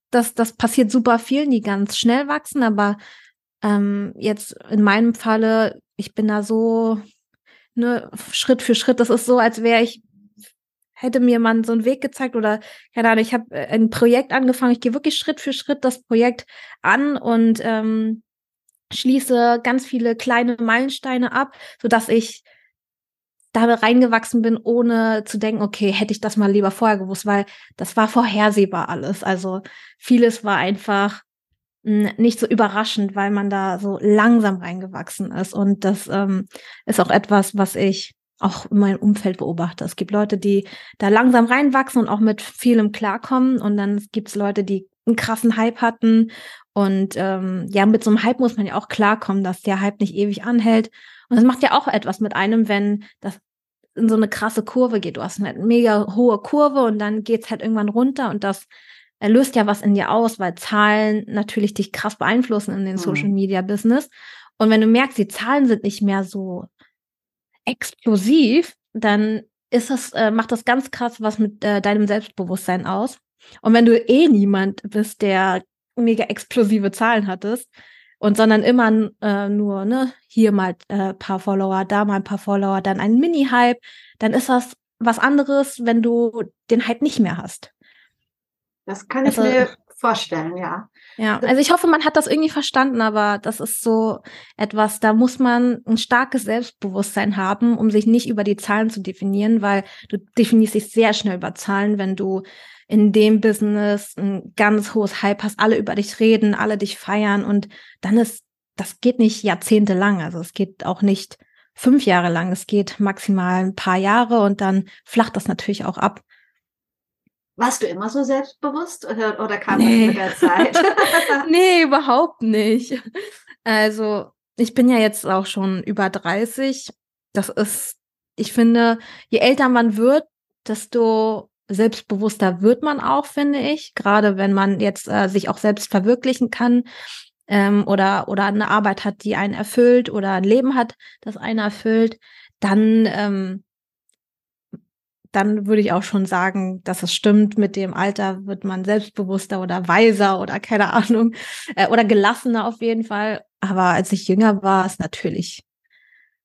das, das passiert super vielen, die ganz schnell wachsen, aber ähm, jetzt in meinem Falle, ich bin da so ne, Schritt für Schritt. Das ist so, als wäre ich hätte mir man so einen Weg gezeigt oder keine Ahnung, ich habe äh, ein Projekt angefangen, ich gehe wirklich Schritt für Schritt das Projekt an und ähm, schließe ganz viele kleine Meilensteine ab, so dass ich da reingewachsen bin, ohne zu denken, okay, hätte ich das mal lieber vorher gewusst, weil das war vorhersehbar alles. Also vieles war einfach hm, nicht so überraschend, weil man da so langsam reingewachsen ist. Und das ähm, ist auch etwas, was ich auch in meinem Umfeld beobachte. Es gibt Leute, die da langsam reinwachsen und auch mit vielem klarkommen. Und dann gibt es Leute, die einen krassen Hype hatten. Und ähm, ja, mit so einem Hype muss man ja auch klarkommen, dass der Hype nicht ewig anhält. Und das macht ja auch etwas mit einem, wenn das in so eine krasse Kurve geht. Du hast eine mega hohe Kurve und dann geht's halt irgendwann runter und das löst ja was in dir aus, weil Zahlen natürlich dich krass beeinflussen in den mhm. Social Media Business. Und wenn du merkst, die Zahlen sind nicht mehr so explosiv, dann ist das, äh, macht das ganz krass was mit äh, deinem Selbstbewusstsein aus. Und wenn du eh niemand bist, der mega explosive Zahlen hattest, und sondern immer äh, nur ne hier mal äh, paar Follower, da mal ein paar Follower, dann ein Mini-Hype, dann ist das was anderes, wenn du den Hype nicht mehr hast. Das kann ich also, mir vorstellen, ja. Ja, also ich hoffe, man hat das irgendwie verstanden, aber das ist so etwas, da muss man ein starkes Selbstbewusstsein haben, um sich nicht über die Zahlen zu definieren, weil du definierst dich sehr schnell über Zahlen, wenn du in dem Business ein ganz hohes Hype hast, alle über dich reden, alle dich feiern und dann ist, das geht nicht jahrzehntelang, also es geht auch nicht fünf Jahre lang, es geht maximal ein paar Jahre und dann flacht das natürlich auch ab. Warst du immer so selbstbewusst oder, oder kam nee. das mit der Zeit? nee, überhaupt nicht. Also, ich bin ja jetzt auch schon über 30. Das ist, ich finde, je älter man wird, desto selbstbewusster wird man auch, finde ich. Gerade wenn man jetzt äh, sich auch selbst verwirklichen kann ähm, oder, oder eine Arbeit hat, die einen erfüllt oder ein Leben hat, das einen erfüllt, dann ähm, dann würde ich auch schon sagen, dass es stimmt. Mit dem Alter wird man selbstbewusster oder weiser oder keine Ahnung äh, oder gelassener auf jeden Fall. Aber als ich jünger war, ist natürlich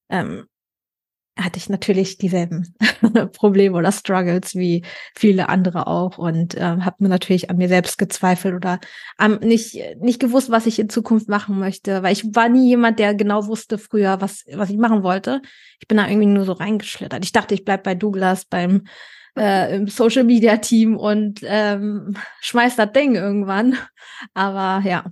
ähm, hatte ich natürlich dieselben Probleme oder Struggles wie viele andere auch und äh, habe mir natürlich an mir selbst gezweifelt oder ähm, nicht nicht gewusst, was ich in Zukunft machen möchte, weil ich war nie jemand, der genau wusste früher, was was ich machen wollte. Ich bin da irgendwie nur so reingeschlittert. Ich dachte, ich bleib bei Douglas beim äh, im Social Media Team und ähm, schmeiß das Ding irgendwann. Aber ja,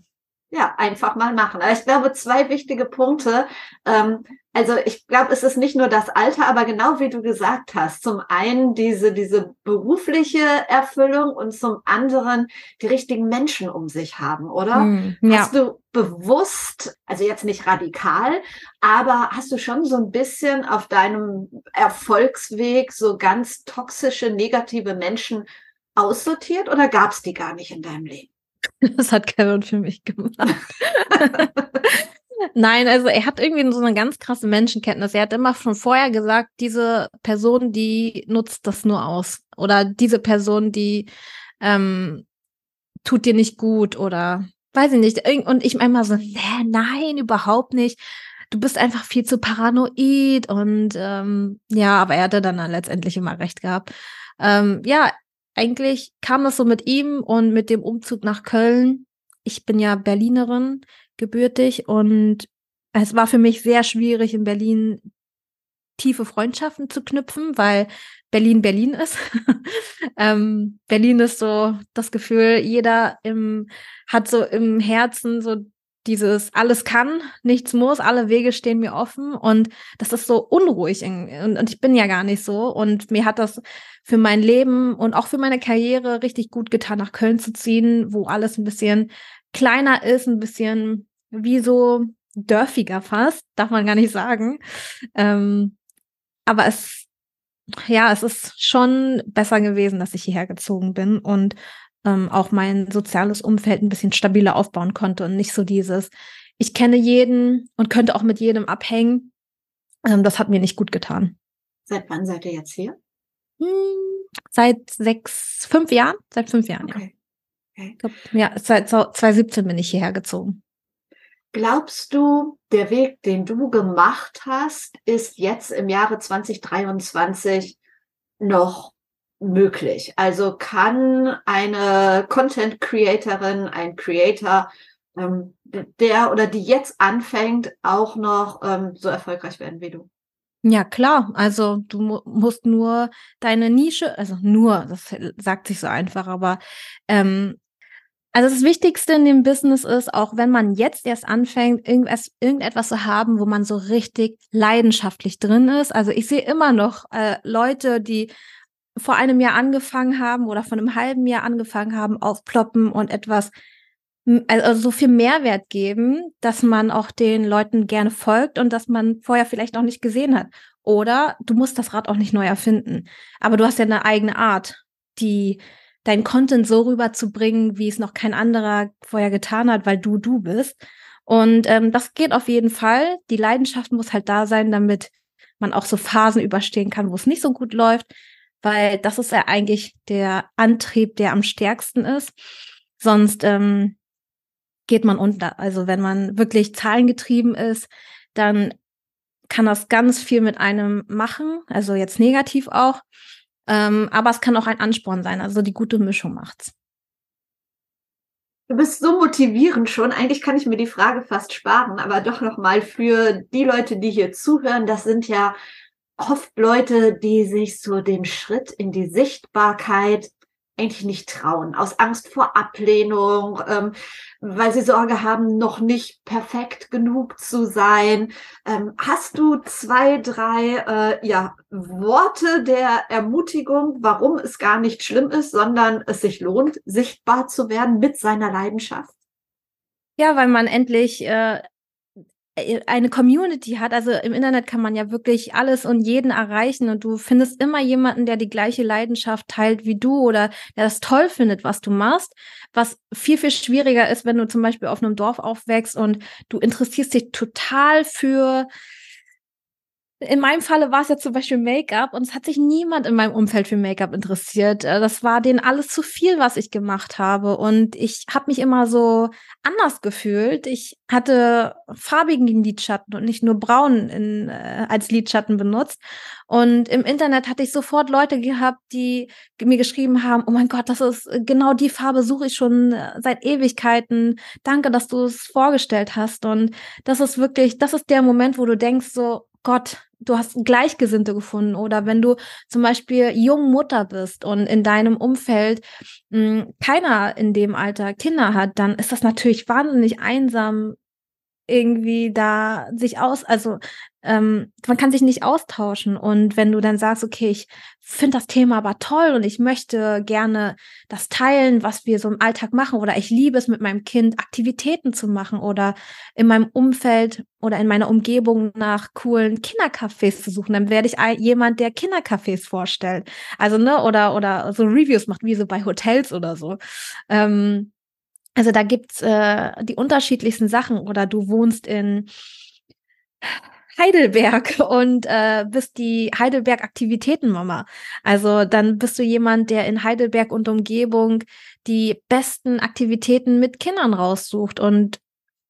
ja, einfach mal machen. Aber ich glaube, zwei wichtige Punkte. Ähm, also ich glaube, es ist nicht nur das Alter, aber genau wie du gesagt hast, zum einen diese, diese berufliche Erfüllung und zum anderen die richtigen Menschen um sich haben, oder? Mm, ja. Hast du bewusst, also jetzt nicht radikal, aber hast du schon so ein bisschen auf deinem Erfolgsweg so ganz toxische, negative Menschen aussortiert oder gab es die gar nicht in deinem Leben? Das hat Kevin für mich gemacht. Nein, also er hat irgendwie so eine ganz krasse Menschenkenntnis. Er hat immer schon vorher gesagt, diese Person, die nutzt das nur aus. Oder diese Person, die ähm, tut dir nicht gut oder weiß ich nicht. Und ich immer so, nee, nein, überhaupt nicht. Du bist einfach viel zu paranoid und ähm, ja, aber er hatte dann, dann letztendlich immer recht gehabt. Ähm, ja, eigentlich kam das so mit ihm und mit dem Umzug nach Köln. Ich bin ja Berlinerin, gebürtig, und es war für mich sehr schwierig, in Berlin tiefe Freundschaften zu knüpfen, weil Berlin Berlin ist. ähm, Berlin ist so das Gefühl, jeder im, hat so im Herzen so dieses alles kann, nichts muss, alle Wege stehen mir offen und das ist so unruhig und, und, ich bin ja gar nicht so und mir hat das für mein Leben und auch für meine Karriere richtig gut getan, nach Köln zu ziehen, wo alles ein bisschen kleiner ist, ein bisschen wie so dörfiger fast, darf man gar nicht sagen. Ähm, aber es, ja, es ist schon besser gewesen, dass ich hierher gezogen bin und ähm, auch mein soziales Umfeld ein bisschen stabiler aufbauen konnte und nicht so dieses, ich kenne jeden und könnte auch mit jedem abhängen. Ähm, das hat mir nicht gut getan. Seit wann seid ihr jetzt hier? Hm, seit sechs, fünf Jahren. Seit fünf Jahren, okay. ja. Okay. Glaub, ja, seit 2017 bin ich hierher gezogen. Glaubst du, der Weg, den du gemacht hast, ist jetzt im Jahre 2023 noch möglich? Also kann eine Content Creatorin, ein Creator, ähm, der oder die jetzt anfängt, auch noch ähm, so erfolgreich werden wie du? Ja, klar. Also du mu musst nur deine Nische, also nur, das sagt sich so einfach, aber ähm, also das Wichtigste in dem Business ist, auch wenn man jetzt erst anfängt, irgendwas, irgendetwas zu haben, wo man so richtig leidenschaftlich drin ist. Also ich sehe immer noch äh, Leute, die vor einem Jahr angefangen haben oder von einem halben Jahr angefangen haben, aufploppen und etwas, also so viel Mehrwert geben, dass man auch den Leuten gerne folgt und dass man vorher vielleicht noch nicht gesehen hat. Oder du musst das Rad auch nicht neu erfinden. Aber du hast ja eine eigene Art, die dein Content so rüberzubringen, wie es noch kein anderer vorher getan hat, weil du du bist. Und ähm, das geht auf jeden Fall. Die Leidenschaft muss halt da sein, damit man auch so Phasen überstehen kann, wo es nicht so gut läuft weil das ist ja eigentlich der Antrieb, der am stärksten ist. Sonst ähm, geht man unter. Also wenn man wirklich zahlengetrieben ist, dann kann das ganz viel mit einem machen, also jetzt negativ auch. Ähm, aber es kann auch ein Ansporn sein. Also die gute Mischung macht's. Du bist so motivierend schon. Eigentlich kann ich mir die Frage fast sparen, aber doch nochmal für die Leute, die hier zuhören. Das sind ja oft Leute, die sich so den Schritt in die Sichtbarkeit eigentlich nicht trauen, aus Angst vor Ablehnung, ähm, weil sie Sorge haben, noch nicht perfekt genug zu sein. Ähm, hast du zwei, drei äh, ja, Worte der Ermutigung, warum es gar nicht schlimm ist, sondern es sich lohnt, sichtbar zu werden mit seiner Leidenschaft? Ja, weil man endlich äh, eine Community hat. Also im Internet kann man ja wirklich alles und jeden erreichen und du findest immer jemanden, der die gleiche Leidenschaft teilt wie du oder der das toll findet, was du machst. Was viel, viel schwieriger ist, wenn du zum Beispiel auf einem Dorf aufwächst und du interessierst dich total für in meinem Falle war es ja zum Beispiel Make-up und es hat sich niemand in meinem Umfeld für Make-up interessiert. Äh, das war denen alles zu viel, was ich gemacht habe. Und ich habe mich immer so anders gefühlt. Ich hatte farbigen Lidschatten und nicht nur braun in, äh, als Lidschatten benutzt. Und im Internet hatte ich sofort Leute gehabt, die mir geschrieben haben, oh mein Gott, das ist genau die Farbe, suche ich schon äh, seit Ewigkeiten. Danke, dass du es vorgestellt hast. Und das ist wirklich, das ist der Moment, wo du denkst so, Gott, du hast Gleichgesinnte gefunden oder wenn du zum Beispiel jung Mutter bist und in deinem Umfeld mh, hm, keiner in dem Alter Kinder hat, dann ist das natürlich wahnsinnig einsam, irgendwie da sich aus, also ähm, man kann sich nicht austauschen. Und wenn du dann sagst, okay, ich finde das Thema aber toll und ich möchte gerne das teilen, was wir so im Alltag machen, oder ich liebe es mit meinem Kind Aktivitäten zu machen oder in meinem Umfeld oder in meiner Umgebung nach coolen Kindercafés zu suchen, dann werde ich jemand, der Kindercafés vorstellt. Also, ne, oder, oder so Reviews macht, wie so bei Hotels oder so. Ähm, also da gibt's äh, die unterschiedlichsten Sachen oder du wohnst in Heidelberg und äh, bist die Heidelberg Aktivitätenmama. Also dann bist du jemand, der in Heidelberg und Umgebung die besten Aktivitäten mit Kindern raussucht und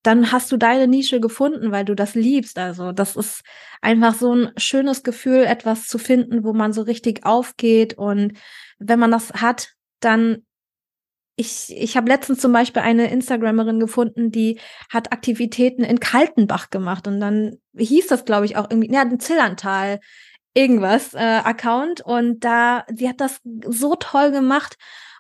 dann hast du deine Nische gefunden, weil du das liebst. Also das ist einfach so ein schönes Gefühl, etwas zu finden, wo man so richtig aufgeht und wenn man das hat, dann ich, ich habe letztens zum Beispiel eine Instagrammerin gefunden, die hat Aktivitäten in Kaltenbach gemacht und dann hieß das, glaube ich, auch irgendwie, ja, ein Zillantal irgendwas äh, Account und da, sie hat das so toll gemacht,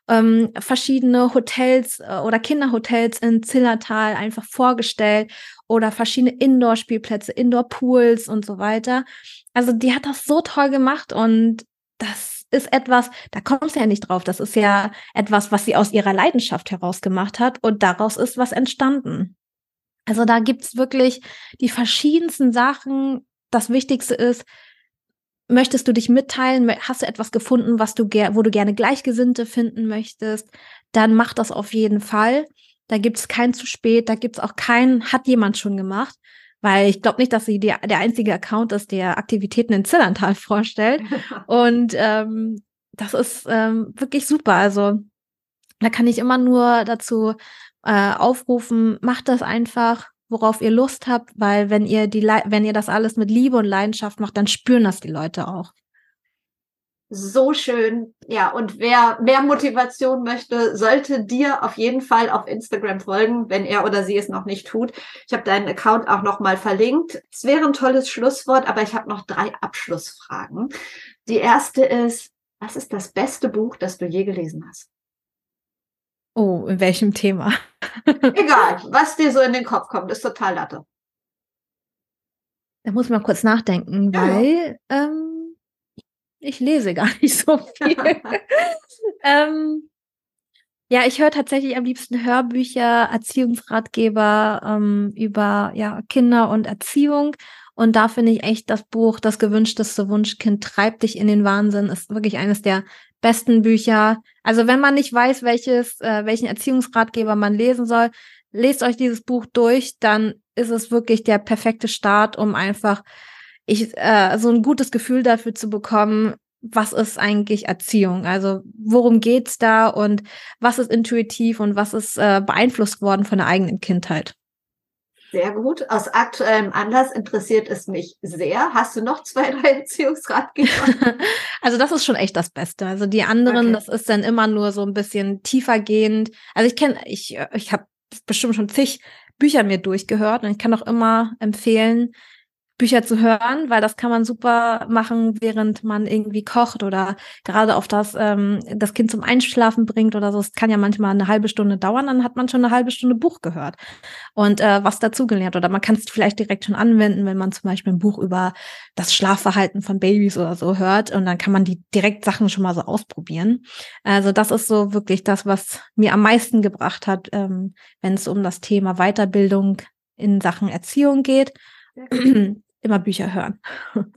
ähm, verschiedene Hotels äh, oder Kinderhotels in Zillertal einfach vorgestellt oder verschiedene Indoor-Spielplätze, Indoor-Pools und so weiter. Also die hat das so toll gemacht und das ist etwas, da kommst du ja nicht drauf. Das ist ja etwas, was sie aus ihrer Leidenschaft heraus gemacht hat und daraus ist was entstanden. Also da gibt's wirklich die verschiedensten Sachen. Das Wichtigste ist, möchtest du dich mitteilen? Hast du etwas gefunden, was du wo du gerne Gleichgesinnte finden möchtest? Dann mach das auf jeden Fall. Da gibt's kein zu spät, da gibt's auch kein, hat jemand schon gemacht, weil ich glaube nicht, dass sie die, der einzige Account ist, der Aktivitäten in Zillertal vorstellt. Und ähm, das ist ähm, wirklich super. Also da kann ich immer nur dazu äh, aufrufen, macht das einfach, worauf ihr Lust habt, weil wenn ihr die, wenn ihr das alles mit Liebe und Leidenschaft macht, dann spüren das die Leute auch so schön. Ja, und wer mehr Motivation möchte, sollte dir auf jeden Fall auf Instagram folgen, wenn er oder sie es noch nicht tut. Ich habe deinen Account auch noch mal verlinkt. Es wäre ein tolles Schlusswort, aber ich habe noch drei Abschlussfragen. Die erste ist, was ist das beste Buch, das du je gelesen hast? Oh, in welchem Thema? Egal, was dir so in den Kopf kommt, ist total Latte. Da muss man kurz nachdenken, ja. weil ähm, ich lese gar nicht so viel. ähm, ja, ich höre tatsächlich am liebsten Hörbücher, Erziehungsratgeber ähm, über ja, Kinder und Erziehung. Und da finde ich echt das Buch Das gewünschteste Wunschkind treibt dich in den Wahnsinn. Ist wirklich eines der besten Bücher. Also wenn man nicht weiß, welches, äh, welchen Erziehungsratgeber man lesen soll, lest euch dieses Buch durch, dann ist es wirklich der perfekte Start, um einfach ich äh, so ein gutes Gefühl dafür zu bekommen, was ist eigentlich Erziehung? Also worum geht's da und was ist intuitiv und was ist äh, beeinflusst worden von der eigenen Kindheit? Sehr gut. Aus aktuellem Anlass interessiert es mich sehr. Hast du noch zwei, drei Erziehungsratgeber? also das ist schon echt das Beste. Also die anderen, okay. das ist dann immer nur so ein bisschen tiefergehend. Also ich kenne, ich, ich habe bestimmt schon zig Bücher mir durchgehört und ich kann auch immer empfehlen, Bücher zu hören, weil das kann man super machen, während man irgendwie kocht oder gerade auf das ähm, das Kind zum Einschlafen bringt oder so. Es kann ja manchmal eine halbe Stunde dauern, dann hat man schon eine halbe Stunde Buch gehört und äh, was dazugelernt. Oder man kann es vielleicht direkt schon anwenden, wenn man zum Beispiel ein Buch über das Schlafverhalten von Babys oder so hört und dann kann man die direkt Sachen schon mal so ausprobieren. Also das ist so wirklich das, was mir am meisten gebracht hat, ähm, wenn es um das Thema Weiterbildung in Sachen Erziehung geht immer Bücher hören.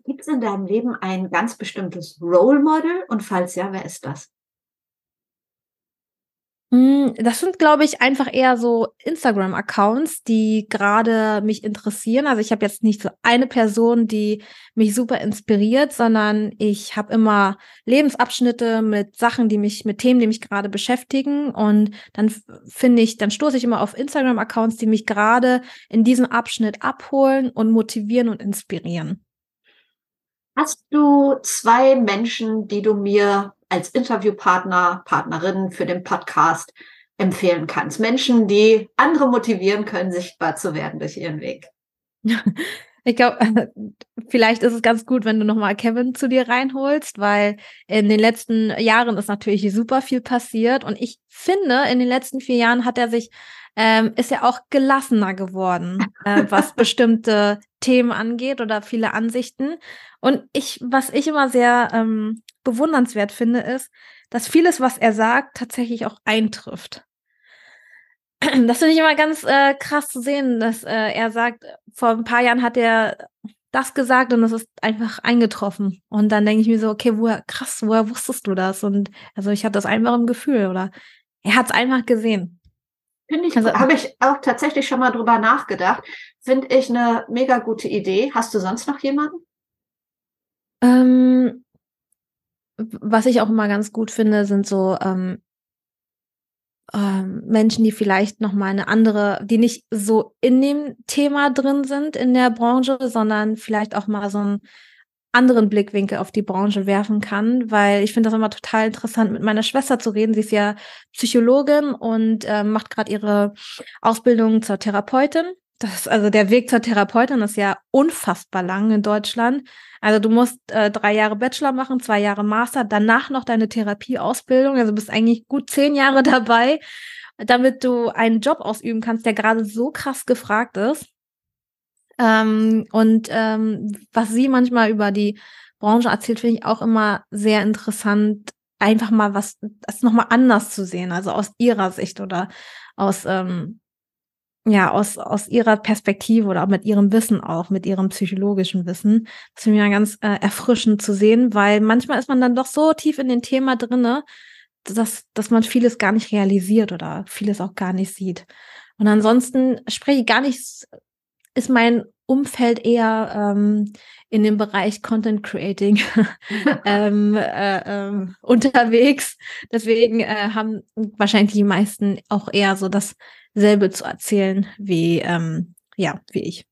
Gibt es in deinem Leben ein ganz bestimmtes Role Model? Und falls ja, wer ist das? Hm, das sind, glaube ich, einfach eher so Instagram-Accounts, die gerade mich interessieren. Also ich habe jetzt nicht so eine Person, die mich super inspiriert, sondern ich habe immer Lebensabschnitte mit Sachen, die mich, mit Themen, die mich gerade beschäftigen. Und dann finde ich, dann stoße ich immer auf Instagram-Accounts, die mich gerade in diesem Abschnitt abholen und motivieren und inspirieren. Hast du zwei Menschen, die du mir als Interviewpartner, Partnerin für den Podcast empfehlen kannst? Menschen, die andere motivieren können, sichtbar zu werden durch ihren Weg. Ich glaube, vielleicht ist es ganz gut, wenn du nochmal Kevin zu dir reinholst, weil in den letzten Jahren ist natürlich super viel passiert und ich finde, in den letzten vier Jahren hat er sich, ähm, ist er auch gelassener geworden, äh, was bestimmte Themen angeht oder viele Ansichten. Und ich, was ich immer sehr ähm, bewundernswert finde, ist, dass vieles, was er sagt, tatsächlich auch eintrifft. Das finde ich immer ganz äh, krass zu sehen, dass äh, er sagt, vor ein paar Jahren hat er das gesagt und es ist einfach eingetroffen. Und dann denke ich mir so, okay, woher, krass, woher wusstest du das? Und also ich hatte das einfach im Gefühl oder er hat es einfach gesehen. Finde ich, also, habe ich auch tatsächlich schon mal drüber nachgedacht. Finde ich eine mega gute Idee. Hast du sonst noch jemanden? Ähm, was ich auch immer ganz gut finde, sind so ähm, ähm, Menschen, die vielleicht noch mal eine andere, die nicht so in dem Thema drin sind in der Branche, sondern vielleicht auch mal so einen anderen Blickwinkel auf die Branche werfen kann, weil ich finde das immer total interessant, mit meiner Schwester zu reden. Sie ist ja Psychologin und äh, macht gerade ihre Ausbildung zur Therapeutin. Das, also der Weg zur Therapeutin ist ja unfassbar lang in Deutschland. Also du musst äh, drei Jahre Bachelor machen, zwei Jahre Master, danach noch deine Therapieausbildung. Also bist eigentlich gut zehn Jahre dabei, damit du einen Job ausüben kannst, der gerade so krass gefragt ist. Ähm, und ähm, was sie manchmal über die Branche erzählt, finde ich auch immer sehr interessant, einfach mal was, das nochmal anders zu sehen, also aus ihrer Sicht oder aus ähm, ja, aus, aus ihrer Perspektive oder auch mit ihrem Wissen auch, mit ihrem psychologischen Wissen. Das finde ich ja ganz äh, erfrischend zu sehen, weil manchmal ist man dann doch so tief in dem Thema drinne, dass, dass man vieles gar nicht realisiert oder vieles auch gar nicht sieht. Und ansonsten spreche ich gar nicht, ist mein Umfeld eher ähm, in dem Bereich Content Creating ähm, äh, äh, unterwegs. Deswegen äh, haben wahrscheinlich die meisten auch eher so das selbe zu erzählen wie, ähm, ja, wie ich.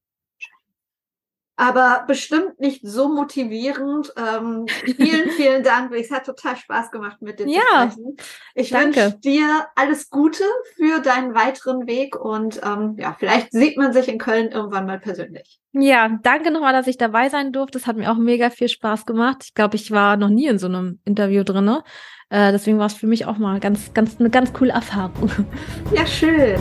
Aber bestimmt nicht so motivierend. Ähm, vielen, vielen Dank. Es hat total Spaß gemacht mit dir ja, zu sprechen. Ich wünsche dir alles Gute für deinen weiteren Weg und ähm, ja, vielleicht sieht man sich in Köln irgendwann mal persönlich. Ja, danke nochmal, dass ich dabei sein durfte. Es hat mir auch mega viel Spaß gemacht. Ich glaube, ich war noch nie in so einem Interview drin. Äh, deswegen war es für mich auch mal ganz, ganz, eine ganz coole Erfahrung. Ja, schön.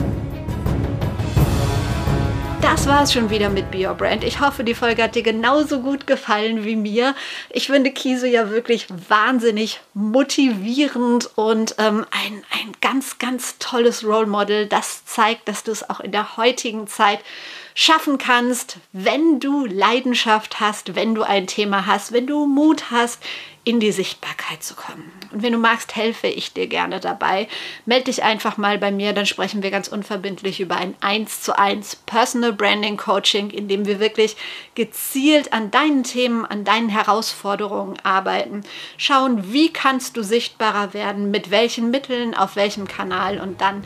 Das war es schon wieder mit Be Your Brand. Ich hoffe, die Folge hat dir genauso gut gefallen wie mir. Ich finde Kiso ja wirklich wahnsinnig motivierend und ähm, ein, ein ganz, ganz tolles Role Model. Das zeigt, dass du es auch in der heutigen Zeit schaffen kannst, wenn du Leidenschaft hast, wenn du ein Thema hast, wenn du Mut hast, in die Sichtbarkeit zu kommen. Und wenn du magst, helfe ich dir gerne dabei. Meld dich einfach mal bei mir, dann sprechen wir ganz unverbindlich über ein 1 zu 1 Personal Branding Coaching, in dem wir wirklich gezielt an deinen Themen, an deinen Herausforderungen arbeiten. Schauen, wie kannst du sichtbarer werden, mit welchen Mitteln, auf welchem Kanal und dann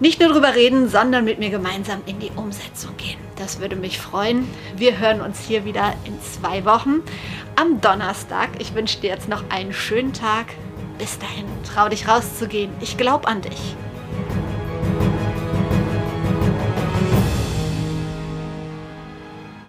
nicht nur drüber reden, sondern mit mir gemeinsam in die Umsetzung gehen. Das würde mich freuen. Wir hören uns hier wieder in zwei Wochen am Donnerstag. Ich wünsche dir jetzt noch einen schönen Tag. Bis dahin, trau dich rauszugehen. Ich glaube an dich.